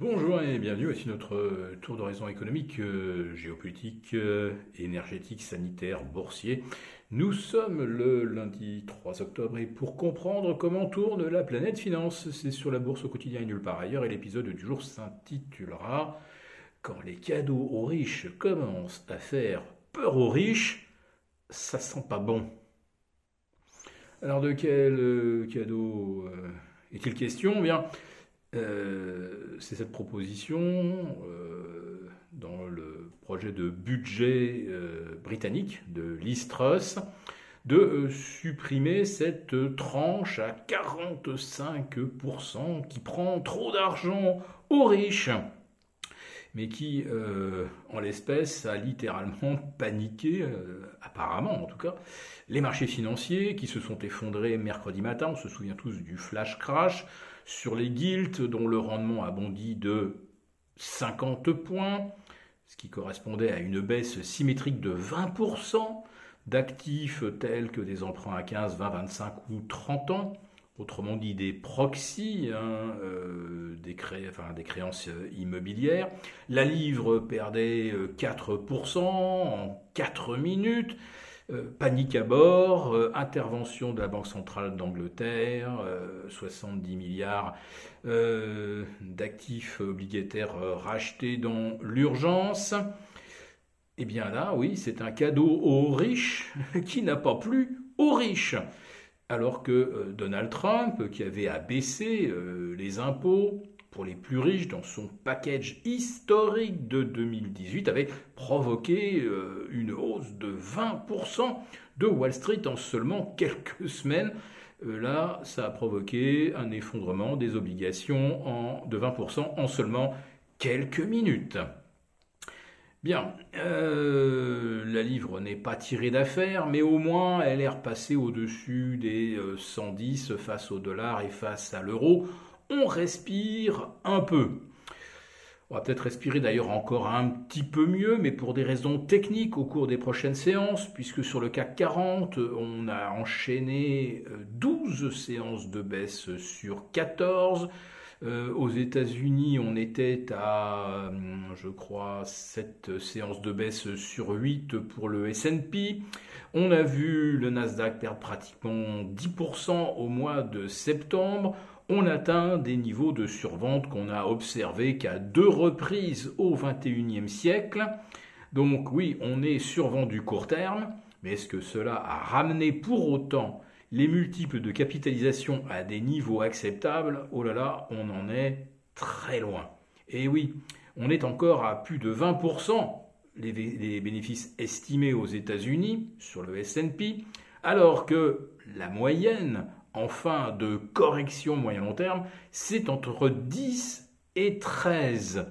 Bonjour et bienvenue, voici notre euh, tour d'horizon économique, euh, géopolitique, euh, énergétique, sanitaire, boursier. Nous sommes le lundi 3 octobre et pour comprendre comment tourne la planète finance, c'est sur la bourse au quotidien et nulle part ailleurs et l'épisode du jour s'intitulera Quand les cadeaux aux riches commencent à faire peur aux riches, ça sent pas bon. Alors de quel cadeau est-il question? Eh Bien, euh, c'est cette proposition euh, dans le projet de budget euh, britannique de Liz de supprimer cette tranche à 45% qui prend trop d'argent aux riches, mais qui, en l'espèce, a littéralement paniqué, apparemment en tout cas, les marchés financiers qui se sont effondrés mercredi matin, on se souvient tous du flash crash, sur les guilds dont le rendement a bondi de 50 points, ce qui correspondait à une baisse symétrique de 20% d'actifs tels que des emprunts à 15, 20, 25 ou 30 ans, autrement dit des proxys, hein, euh, des, créances immobilières. La livre perdait 4% en 4 minutes. Euh, panique à bord, euh, intervention de la Banque centrale d'Angleterre, 70 euh, milliards d'actifs obligataires rachetés dans l'urgence. Eh bien là, oui, c'est un cadeau aux riches qui n'a pas plu aux riches. Alors que Donald Trump, qui avait abaissé les impôts, pour les plus riches dans son package historique de 2018 avait provoqué euh, une hausse de 20% de Wall Street en seulement quelques semaines. Euh, là, ça a provoqué un effondrement des obligations de 20% en seulement quelques minutes. Bien, euh, la livre n'est pas tirée d'affaire, mais au moins elle est repassée au-dessus des 110 face au dollar et face à l'euro on respire un peu. On va peut-être respirer d'ailleurs encore un petit peu mieux, mais pour des raisons techniques au cours des prochaines séances, puisque sur le CAC 40, on a enchaîné 12 euh, séances de baisse sur 14. Euh, aux États-Unis, on était à, euh, je crois, 7 séances de baisse sur 8 pour le SP. On a vu le Nasdaq perdre pratiquement 10% au mois de septembre on atteint des niveaux de survente qu'on a observés qu'à deux reprises au XXIe siècle. Donc oui, on est survendu court terme, mais est-ce que cela a ramené pour autant les multiples de capitalisation à des niveaux acceptables Oh là là, on en est très loin. Et oui, on est encore à plus de 20% les, bénéfices estimés aux États-Unis sur le SP, alors que la moyenne en fin de correction moyen-long terme, c'est entre 10 et 13.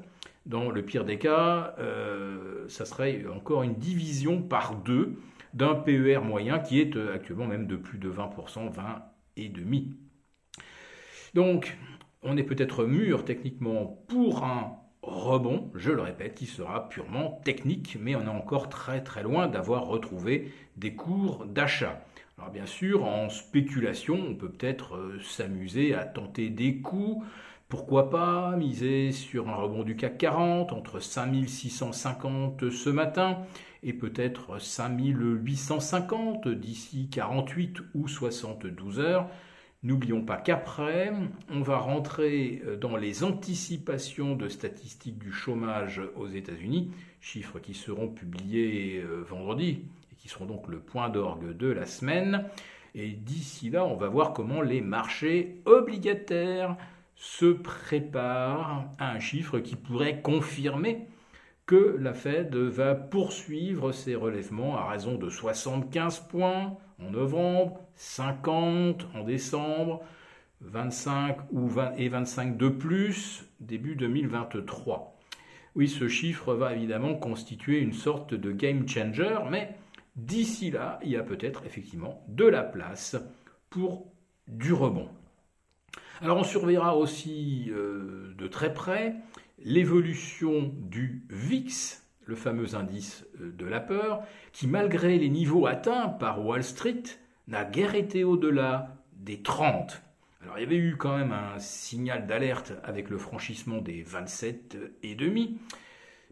Dans le pire des cas, euh, ça serait encore une division par deux d'un PER moyen qui est euh, actuellement même de plus de 20%, 20 et demi. Donc, on est peut-être mûr techniquement pour un rebond, je le répète, qui sera purement technique, mais on est encore très très loin d'avoir retrouvé des cours d'achat. Alors bien sûr, en spéculation, on peut peut-être euh, s'amuser à tenter des coups. Pourquoi pas miser sur un rebond du CAC 40 entre 5650 ce matin et peut-être 5850 d'ici 48 ou 72 heures? N'oublions pas qu'après, on va rentrer dans les anticipations de statistiques du chômage aux États-Unis, chiffres qui seront publiés euh, vendredi qui seront donc le point d'orgue de la semaine. Et d'ici là, on va voir comment les marchés obligataires se préparent à un chiffre qui pourrait confirmer que la Fed va poursuivre ses relèvements à raison de 75 points en novembre, 50 en décembre, 25 ou 20 et 25 de plus début 2023. Oui, ce chiffre va évidemment constituer une sorte de game changer, mais D'ici là, il y a peut-être effectivement de la place pour du rebond. Alors on surveillera aussi euh, de très près l'évolution du VIX, le fameux indice euh, de la peur, qui malgré les niveaux atteints par Wall Street n'a guère été au-delà des 30. Alors il y avait eu quand même un signal d'alerte avec le franchissement des 27,5,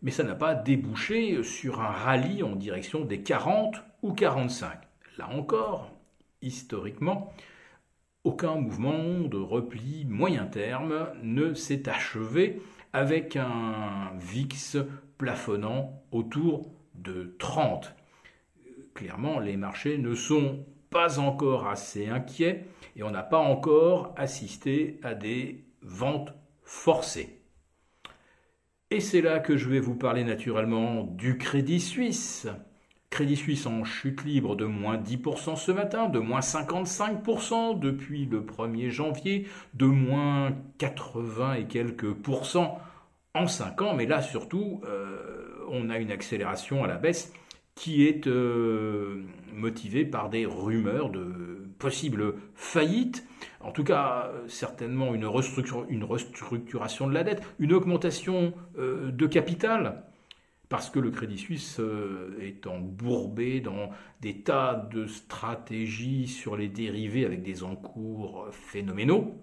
mais ça n'a pas débouché sur un rallye en direction des 40 ou 45. Là encore, historiquement, aucun mouvement de repli moyen terme ne s'est achevé avec un VIX plafonnant autour de 30. Clairement, les marchés ne sont pas encore assez inquiets et on n'a pas encore assisté à des ventes forcées. Et c'est là que je vais vous parler naturellement du Crédit Suisse. Crédit Suisse en chute libre de moins 10% ce matin, de moins 55% depuis le 1er janvier, de moins 80 et quelques pourcents en 5 ans, mais là surtout, euh, on a une accélération à la baisse qui est euh, motivée par des rumeurs de possibles faillites, en tout cas certainement une, restructuration de la dette, une augmentation euh, de capital, parce que le Crédit Suisse est embourbé dans des tas de stratégies sur les dérivés avec des encours phénoménaux.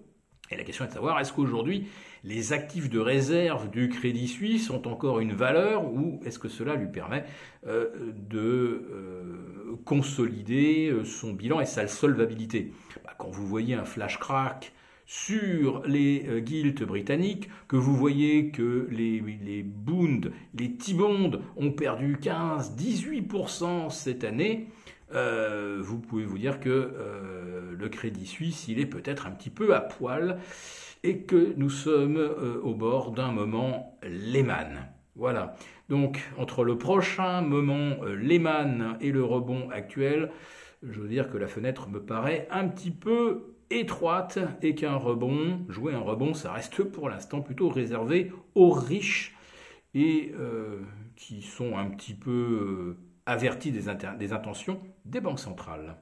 Et la question est de savoir, est-ce qu'aujourd'hui, les actifs de réserve du Crédit Suisse ont encore une valeur ou est-ce que cela lui permet euh, de euh, consolider euh, son bilan et sa solvabilité? Bah, Quand vous voyez un flash crack sur les guilds britanniques, que vous voyez que les, les Bund, les T-bonds ont perdu 15-18% cette année, euh, vous pouvez vous dire que euh, le Crédit Suisse, il est peut-être un petit peu à poil et que nous sommes euh, au bord d'un moment Lehman. Voilà. Donc, entre le prochain moment Lehman et le rebond actuel, je veux dire que la fenêtre me paraît un petit peu étroite et qu'un rebond, jouer un rebond, ça reste pour l'instant plutôt réservé aux riches et qui sont un petit peu avertis des, intentions des banques centrales.